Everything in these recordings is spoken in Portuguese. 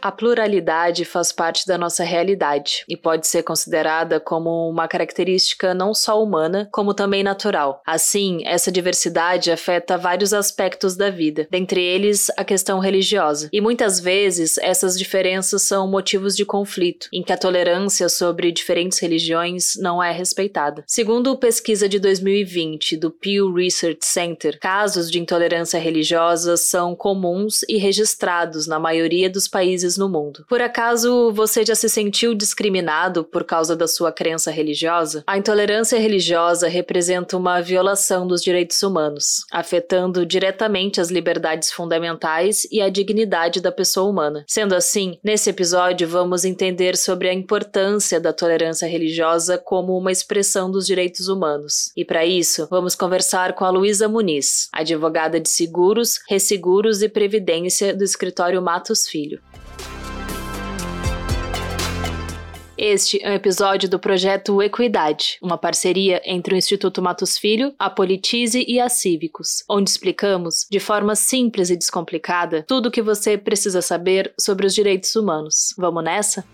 A pluralidade faz parte da nossa realidade e pode ser considerada como uma característica não só humana, como também natural. Assim, essa diversidade afeta vários aspectos da vida, dentre eles a questão religiosa. E muitas vezes essas diferenças são motivos de conflito, em que a tolerância sobre diferentes religiões não é respeitada. Segundo pesquisa de 2020 do Pew Research Center, casos de intolerância religiosa são comuns e registrados na maioria dos países no mundo. Por acaso você já se sentiu discriminado por causa da sua crença religiosa? A intolerância religiosa representa uma violação dos direitos humanos, afetando diretamente as liberdades fundamentais e a dignidade da pessoa humana. Sendo assim, nesse episódio vamos entender sobre a importância da tolerância religiosa como uma expressão dos direitos humanos. E para isso, vamos conversar com a Luísa Muniz, advogada de seguros, resseguros e previdência do escritório Matos Filho. Este é um episódio do projeto Equidade, uma parceria entre o Instituto Matos Filho, a Politize e a Cívicos, onde explicamos, de forma simples e descomplicada, tudo o que você precisa saber sobre os direitos humanos. Vamos nessa?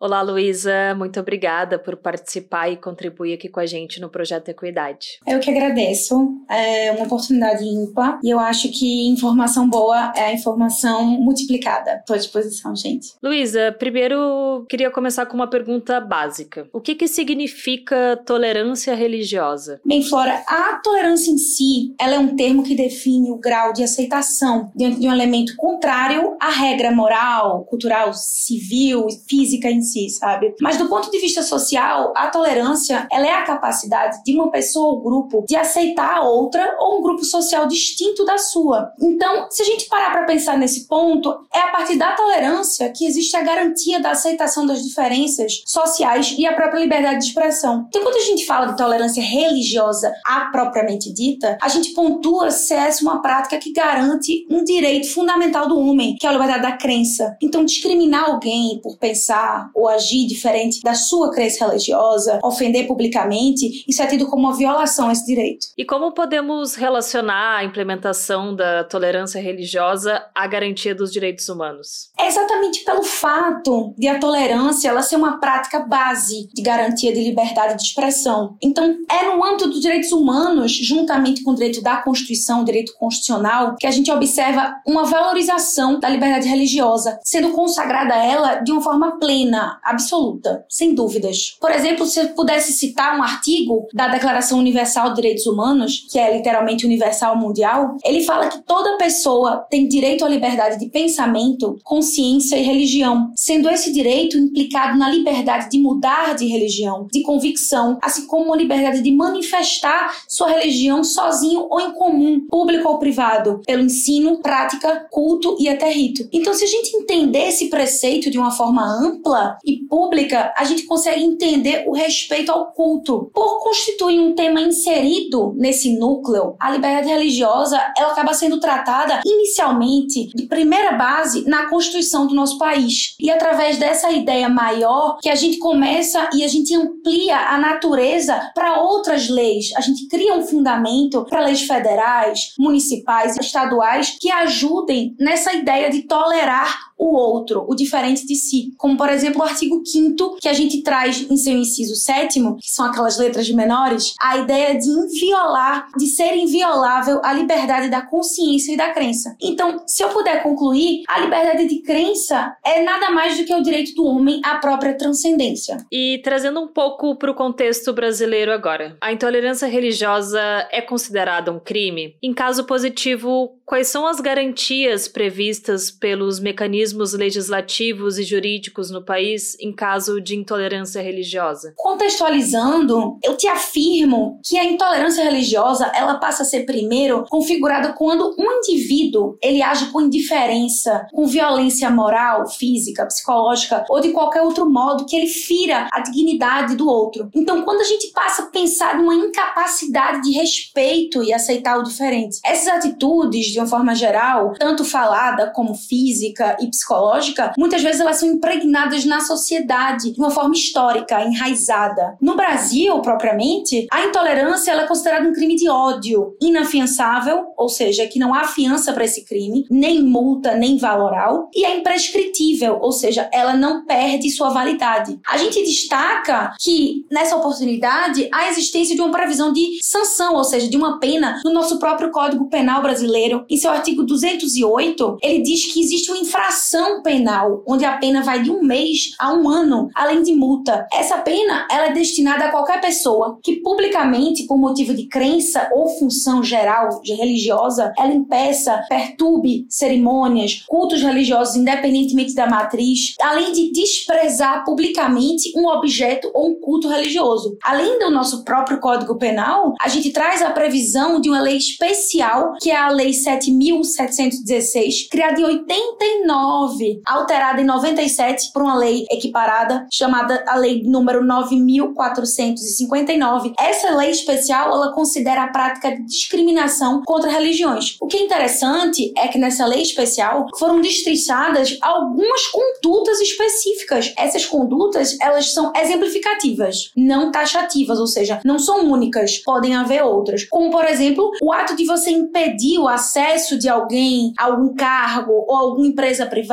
Olá, Luísa, muito obrigada por participar e contribuir aqui com a gente no projeto Equidade. Eu que agradeço, é uma oportunidade ímpar e eu acho que informação boa é a informação multiplicada. Estou à disposição, gente. Luísa, primeiro queria começar com uma pergunta básica: o que, que significa tolerância religiosa? Bem, Flora, a tolerância em si ela é um termo que define o grau de aceitação diante de um elemento contrário à regra moral, cultural, civil, física em si, sabe? Mas do ponto de vista social, a tolerância, ela é a capacidade de uma pessoa ou grupo de aceitar a outra ou um grupo social distinto da sua. Então, se a gente parar para pensar nesse ponto, é a partir da tolerância que existe a garantia da aceitação das diferenças sociais e a própria liberdade de expressão. Então, quando a gente fala de tolerância religiosa a propriamente dita, a gente pontua se essa uma prática que garante um direito fundamental do homem, que é a liberdade da crença. Então, discriminar alguém por pensar ou agir diferente da sua crença religiosa, ofender publicamente, isso é tido como uma violação a esse direito. E como podemos relacionar a implementação da tolerância religiosa à garantia dos direitos humanos? É exatamente pelo fato de a tolerância ela ser uma prática base de garantia de liberdade de expressão. Então, é no âmbito dos direitos humanos, juntamente com o direito da Constituição, o direito constitucional, que a gente observa uma valorização da liberdade religiosa, sendo consagrada a ela de uma forma plena, absoluta, sem dúvidas. Por exemplo, se eu pudesse citar um artigo da Declaração Universal de Direitos Humanos, que é literalmente universal mundial, ele fala que toda pessoa tem direito à liberdade de pensamento, consciência e religião, sendo esse direito implicado na liberdade de mudar de religião, de convicção, assim como a liberdade de manifestar sua religião sozinho ou em comum, público ou privado, pelo ensino, prática, culto e até rito. Então, se a gente entender esse preceito de uma forma ampla e pública, a gente consegue entender o respeito ao culto. Por constituir um tema inserido nesse núcleo, a liberdade religiosa ela acaba sendo tratada inicialmente de primeira base na Constituição do nosso país. E através dessa ideia maior que a gente começa e a gente amplia a natureza para outras leis. A gente cria um fundamento para leis federais, municipais, estaduais que ajudem nessa ideia de tolerar o outro, o diferente de si. Como, por exemplo, o artigo 5 que a gente traz em seu inciso 7 que são aquelas letras menores, a ideia de inviolar, de ser inviolável a liberdade da consciência e da crença. Então, se eu puder concluir, a liberdade de crença é nada mais do que o direito do homem à própria transcendência. E trazendo um pouco para o contexto brasileiro agora, a intolerância religiosa é considerada um crime? Em caso positivo, quais são as garantias previstas pelos mecanismos legislativos e jurídicos no país em caso de intolerância religiosa? Contextualizando, eu te afirmo que a intolerância religiosa ela passa a ser primeiro configurada quando um indivíduo ele age com indiferença, com violência moral, física, psicológica ou de qualquer outro modo que ele fira a dignidade do outro. Então, quando a gente passa a pensar numa incapacidade de respeito e aceitar o diferente, essas atitudes, de uma forma geral, tanto falada como física e psicológica, muitas vezes elas são impregnadas na sociedade de uma forma histórica, enraizada. No Brasil, propriamente, a intolerância ela é considerada um crime de ódio inafiançável, ou seja, que não há fiança para esse crime, nem multa, nem valoral, e é imprescritível, ou seja, ela não perde sua validade. A gente destaca que nessa oportunidade há a existência de uma previsão de sanção, ou seja, de uma pena no nosso próprio Código Penal brasileiro. Em seu artigo 208, ele diz que existe uma infração penal, onde a pena vai de um mês a um ano, além de multa. Essa pena ela é destinada a qualquer pessoa que publicamente, por motivo de crença ou função geral de religiosa, ela impeça, perturbe cerimônias, cultos religiosos, independentemente da matriz, além de desprezar publicamente um objeto ou um culto religioso. Além do nosso próprio Código Penal, a gente traz a previsão de uma lei especial, que é a Lei 7.716, criada em 89, alterada em 97 por uma lei equiparada, chamada a Lei número 9.459. Essa lei especial, ela considera a prática de discriminação contra religiões. O que é interessante é que nessa lei especial foram destrinchadas algumas condutas específicas. Essas condutas, elas são exemplificativas, não taxativas, ou seja, não são únicas, podem haver outras. Como, por exemplo, o ato de você impedir o acesso de alguém a algum cargo ou alguma empresa privada,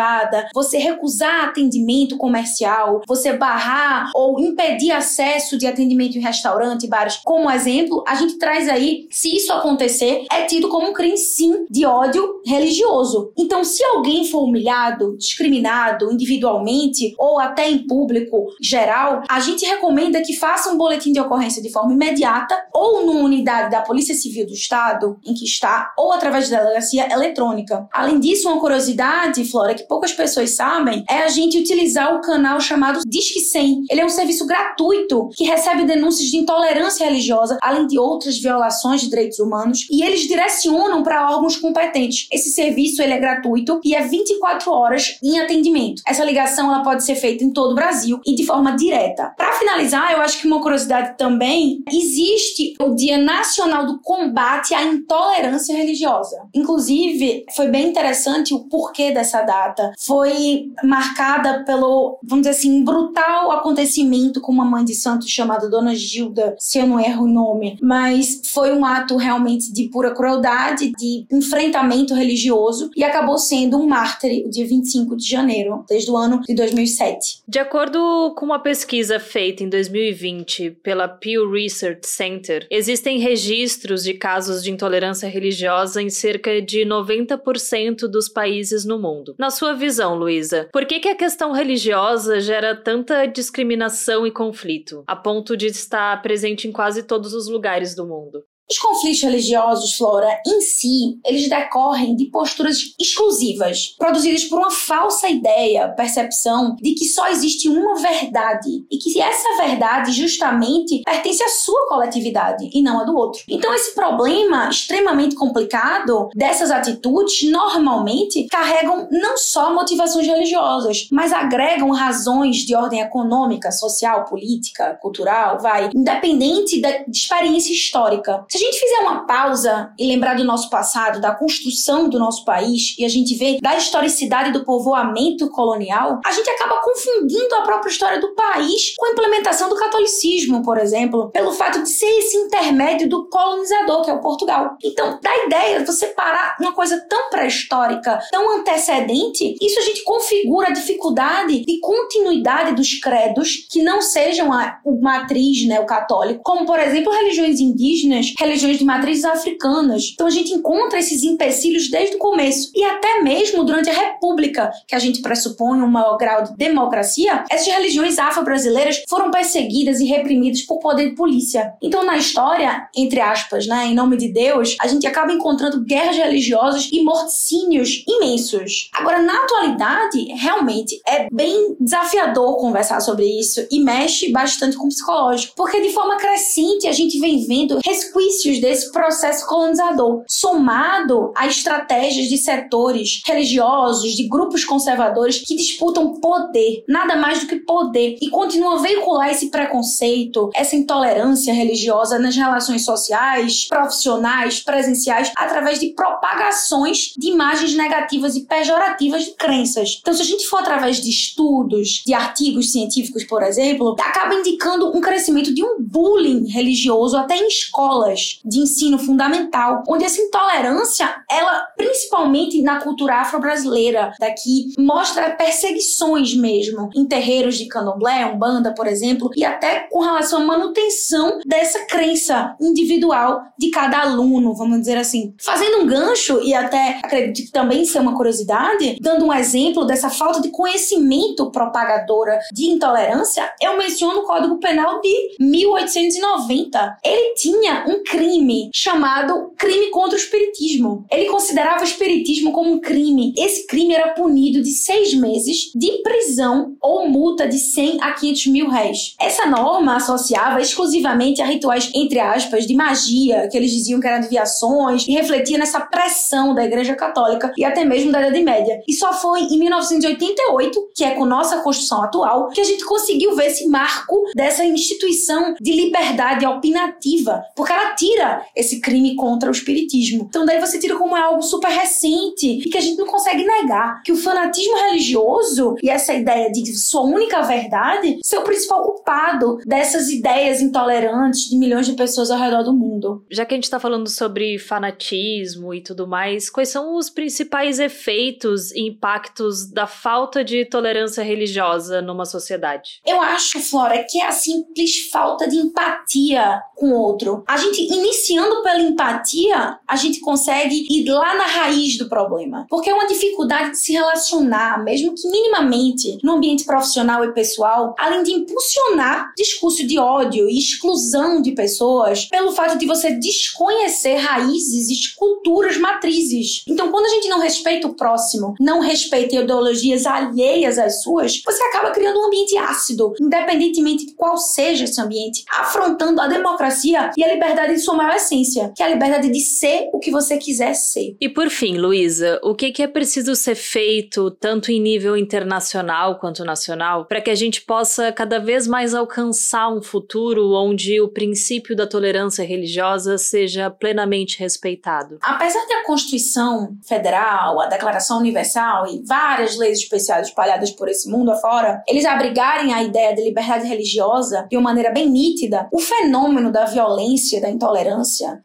você recusar atendimento comercial, você barrar ou impedir acesso de atendimento em restaurante, bares. Como exemplo, a gente traz aí, se isso acontecer, é tido como um crime sim de ódio religioso. Então, se alguém for humilhado, discriminado individualmente ou até em público geral, a gente recomenda que faça um boletim de ocorrência de forma imediata ou numa unidade da Polícia Civil do Estado em que está ou através da delegacia eletrônica. Além disso, uma curiosidade, Flora, que poucas pessoas sabem, é a gente utilizar o canal chamado Disque 100. Ele é um serviço gratuito que recebe denúncias de intolerância religiosa, além de outras violações de direitos humanos, e eles direcionam para órgãos competentes. Esse serviço ele é gratuito e é 24 horas em atendimento. Essa ligação ela pode ser feita em todo o Brasil e de forma direta. Para finalizar, eu acho que uma curiosidade também existe o Dia Nacional do Combate à Intolerância Religiosa. Inclusive, foi bem interessante o porquê dessa data. Foi marcada pelo, vamos dizer assim, brutal acontecimento com uma mãe de santo chamada Dona Gilda, se eu não erro o nome, mas foi um ato realmente de pura crueldade, de enfrentamento religioso e acabou sendo um mártir o dia 25 de janeiro, desde o ano de 2007. De acordo com uma pesquisa feita em 2020 pela Pew Research Center, existem registros de casos de intolerância religiosa em cerca de 90% dos países no mundo. Sua visão, Luísa, por que, que a questão religiosa gera tanta discriminação e conflito, a ponto de estar presente em quase todos os lugares do mundo? Os conflitos religiosos, Flora, em si, eles decorrem de posturas exclusivas, produzidas por uma falsa ideia, percepção de que só existe uma verdade e que essa verdade justamente pertence à sua coletividade e não à do outro. Então, esse problema extremamente complicado dessas atitudes normalmente carregam não só motivações religiosas, mas agregam razões de ordem econômica, social, política, cultural, vai, independente da experiência histórica Se a gente fizer uma pausa e lembrar do nosso passado, da construção do nosso país, e a gente vê da historicidade do povoamento colonial, a gente acaba confundindo a própria história do país com a implementação do catolicismo, por exemplo, pelo fato de ser esse intermédio do colonizador, que é o Portugal. Então, da ideia de você parar uma coisa tão pré-histórica, tão antecedente, isso a gente configura a dificuldade de continuidade dos credos que não sejam a, o matriz, né, o católico, como por exemplo religiões indígenas, religiões de matrizes africanas. Então a gente encontra esses empecilhos desde o começo e até mesmo durante a República, que a gente pressupõe um maior grau de democracia, essas religiões afro-brasileiras foram perseguidas e reprimidas por poder de polícia. Então na história, entre aspas, né, em nome de Deus, a gente acaba encontrando guerras religiosas e morticínios imensos. Agora na atualidade, realmente é bem desafiador conversar sobre isso e mexe bastante com o psicológico, porque de forma crescente a gente vem vendo resquícios desse processo colonizador, somado a estratégias de setores religiosos, de grupos conservadores que disputam poder, nada mais do que poder, e continuam a veicular esse preconceito, essa intolerância religiosa nas relações sociais, profissionais, presenciais, através de propagações de imagens negativas e pejorativas de crenças. Então, se a gente for através de estudos, de artigos científicos, por exemplo, acaba indicando um crescimento de um bullying religioso até em escolas de ensino fundamental, onde essa intolerância, ela principalmente na cultura afro-brasileira daqui, mostra perseguições mesmo em terreiros de candomblé, umbanda, por exemplo, e até com relação à manutenção dessa crença individual de cada aluno, vamos dizer assim. Fazendo um gancho e até acredito que também ser uma curiosidade, dando um exemplo dessa falta de conhecimento propagadora de intolerância, eu menciono o Código Penal de 1890. Ele tinha um crime chamado crime contra o espiritismo. Ele considerava o espiritismo como um crime. Esse crime era punido de seis meses de prisão ou multa de 100 a 500 mil réis. Essa norma associava exclusivamente a rituais, entre aspas, de magia, que eles diziam que eram deviações, e refletia nessa pressão da Igreja Católica e até mesmo da Idade Média. E só foi em 1988, que é com nossa Constituição atual, que a gente conseguiu ver esse marco dessa instituição de liberdade opinativa, porque ela tira esse crime contra o espiritismo. Então daí você tira como é algo super recente e que a gente não consegue negar que o fanatismo religioso e essa ideia de sua única verdade ser o principal culpado dessas ideias intolerantes de milhões de pessoas ao redor do mundo. Já que a gente está falando sobre fanatismo e tudo mais, quais são os principais efeitos e impactos da falta de tolerância religiosa numa sociedade? Eu acho, Flora, que é a simples falta de empatia com o outro. A gente, iniciando pela empatia, a gente consegue ir lá na raiz do problema. Porque é uma dificuldade de se relacionar, mesmo que minimamente, no ambiente profissional e pessoal, além de impulsionar discurso de ódio e exclusão de pessoas pelo fato de você desconhecer raízes culturas matrizes. Então, quando a gente não respeita o próximo, não respeita ideologias alheias às suas, você acaba criando um ambiente ácido, independentemente de qual seja esse ambiente, afrontando a democracia e a liberdade em sua maior essência, que é a liberdade de ser o que você quiser ser. E por fim, Luísa, o que, que é preciso ser feito, tanto em nível internacional quanto nacional, para que a gente possa cada vez mais alcançar um futuro onde o princípio da tolerância religiosa seja plenamente respeitado? Apesar da Constituição Federal, a Declaração Universal e várias leis especiais espalhadas por esse mundo afora, eles abrigarem a ideia de liberdade religiosa de uma maneira bem nítida, o fenômeno da violência, da intolerância,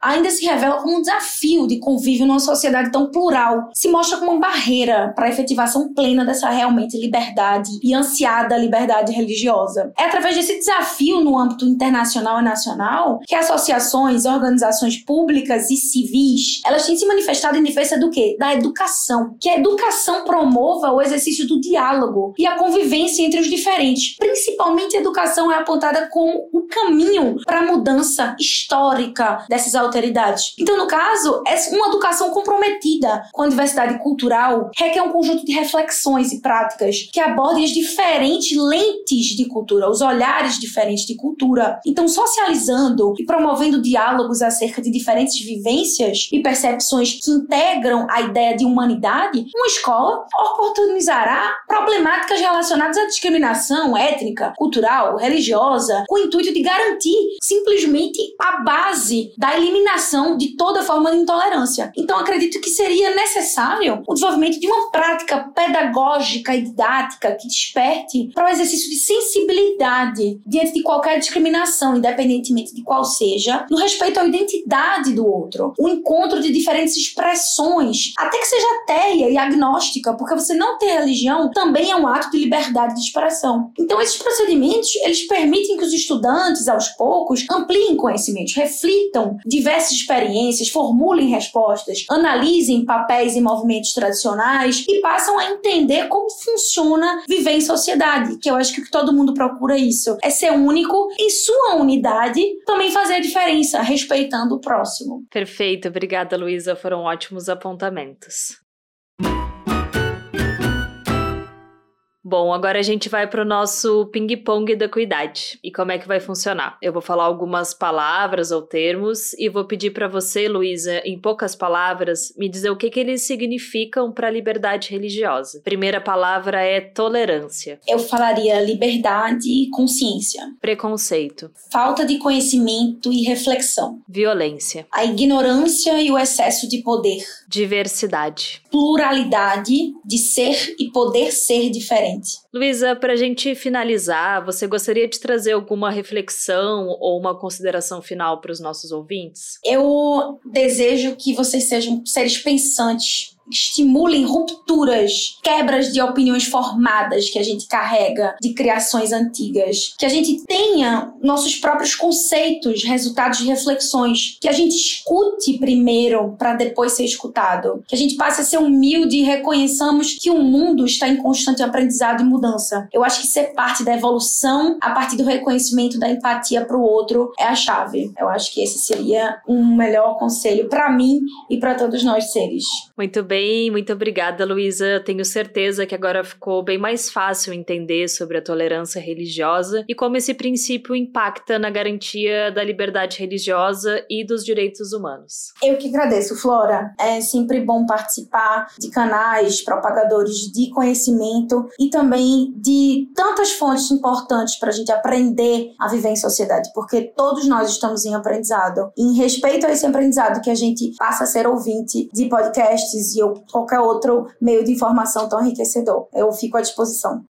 ainda se revela como um desafio de convívio numa sociedade tão plural, se mostra como uma barreira para a efetivação plena dessa realmente liberdade e ansiada liberdade religiosa. É através desse desafio no âmbito internacional e nacional que associações, organizações públicas e civis, elas têm se manifestado em defesa do quê? Da educação. Que a educação promova o exercício do diálogo e a convivência entre os diferentes. Principalmente a educação é apontada como o caminho para a mudança histórica dessas alteridades. Então, no caso, é uma educação comprometida com a diversidade cultural requer um conjunto de reflexões e práticas que abordem as diferentes lentes de cultura, os olhares diferentes de cultura. Então, socializando e promovendo diálogos acerca de diferentes vivências e percepções que integram a ideia de humanidade, uma escola oportunizará problemáticas relacionadas à discriminação étnica, cultural, religiosa, com o intuito de garantir simplesmente a base base da eliminação de toda forma de intolerância. Então, acredito que seria necessário o desenvolvimento de uma prática pedagógica e didática que desperte para o exercício de sensibilidade diante de qualquer discriminação, independentemente de qual seja, no respeito à identidade do outro, o encontro de diferentes expressões, até que seja ateia e agnóstica, porque você não ter religião também é um ato de liberdade de expressão. Então, esses procedimentos, eles permitem que os estudantes, aos poucos, ampliem conhecimentos, reflitam diversas experiências, formulem respostas, analisem papéis e movimentos tradicionais e passam a entender como funciona viver em sociedade, que eu acho que todo mundo procura isso, é ser único em sua unidade, também fazer a diferença, respeitando o próximo. Perfeito, obrigada Luísa, foram ótimos apontamentos. Bom, agora a gente vai para o nosso ping-pong da cuidade. E como é que vai funcionar? Eu vou falar algumas palavras ou termos e vou pedir para você, Luísa, em poucas palavras, me dizer o que, que eles significam para a liberdade religiosa. Primeira palavra é tolerância. Eu falaria liberdade e consciência. Preconceito. Falta de conhecimento e reflexão. Violência. A ignorância e o excesso de poder. Diversidade. Pluralidade de ser e poder ser diferente. Luísa, para a gente finalizar, você gostaria de trazer alguma reflexão ou uma consideração final para os nossos ouvintes? Eu desejo que vocês sejam seres pensantes estimulem rupturas, quebras de opiniões formadas que a gente carrega de criações antigas, que a gente tenha nossos próprios conceitos, resultados de reflexões, que a gente escute primeiro para depois ser escutado, que a gente passe a ser humilde e reconheçamos que o mundo está em constante aprendizado e mudança. Eu acho que ser parte da evolução a partir do reconhecimento da empatia para o outro é a chave. Eu acho que esse seria um melhor conselho para mim e para todos nós seres. Muito bem bem, muito obrigada, Luísa. Tenho certeza que agora ficou bem mais fácil entender sobre a tolerância religiosa e como esse princípio impacta na garantia da liberdade religiosa e dos direitos humanos. Eu que agradeço, Flora. É sempre bom participar de canais propagadores de conhecimento e também de tantas fontes importantes para a gente aprender a viver em sociedade, porque todos nós estamos em aprendizado. Em respeito a esse aprendizado que a gente passa a ser ouvinte de podcasts e qualquer outro meio de informação tão enriquecedor. Eu fico à disposição.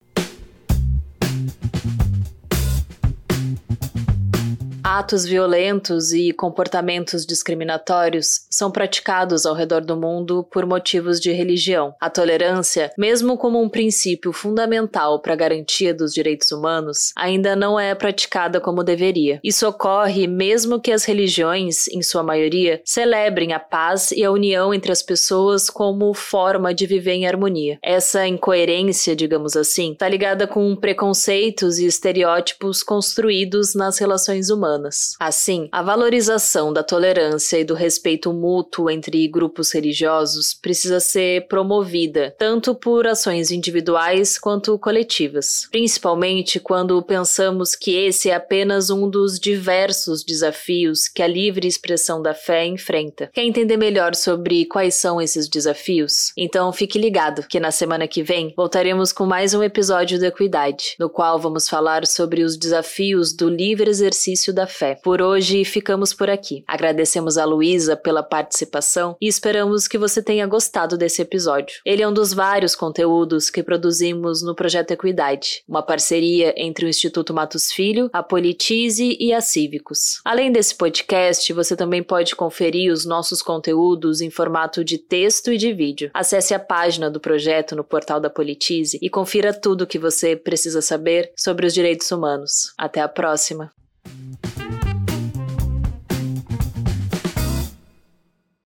Atos violentos e comportamentos discriminatórios são praticados ao redor do mundo por motivos de religião. A tolerância, mesmo como um princípio fundamental para a garantia dos direitos humanos, ainda não é praticada como deveria. Isso ocorre mesmo que as religiões, em sua maioria, celebrem a paz e a união entre as pessoas como forma de viver em harmonia. Essa incoerência, digamos assim, está ligada com preconceitos e estereótipos construídos nas relações humanas humanas. Assim, a valorização da tolerância e do respeito mútuo entre grupos religiosos precisa ser promovida, tanto por ações individuais quanto coletivas, principalmente quando pensamos que esse é apenas um dos diversos desafios que a livre expressão da fé enfrenta. Quer entender melhor sobre quais são esses desafios? Então fique ligado que na semana que vem voltaremos com mais um episódio da Equidade, no qual vamos falar sobre os desafios do livre exercício da fé. Por hoje ficamos por aqui. Agradecemos a Luísa pela participação e esperamos que você tenha gostado desse episódio. Ele é um dos vários conteúdos que produzimos no Projeto Equidade, uma parceria entre o Instituto Matos Filho, a Politize e a Cívicos. Além desse podcast, você também pode conferir os nossos conteúdos em formato de texto e de vídeo. Acesse a página do projeto no portal da Politize e confira tudo o que você precisa saber sobre os direitos humanos. Até a próxima!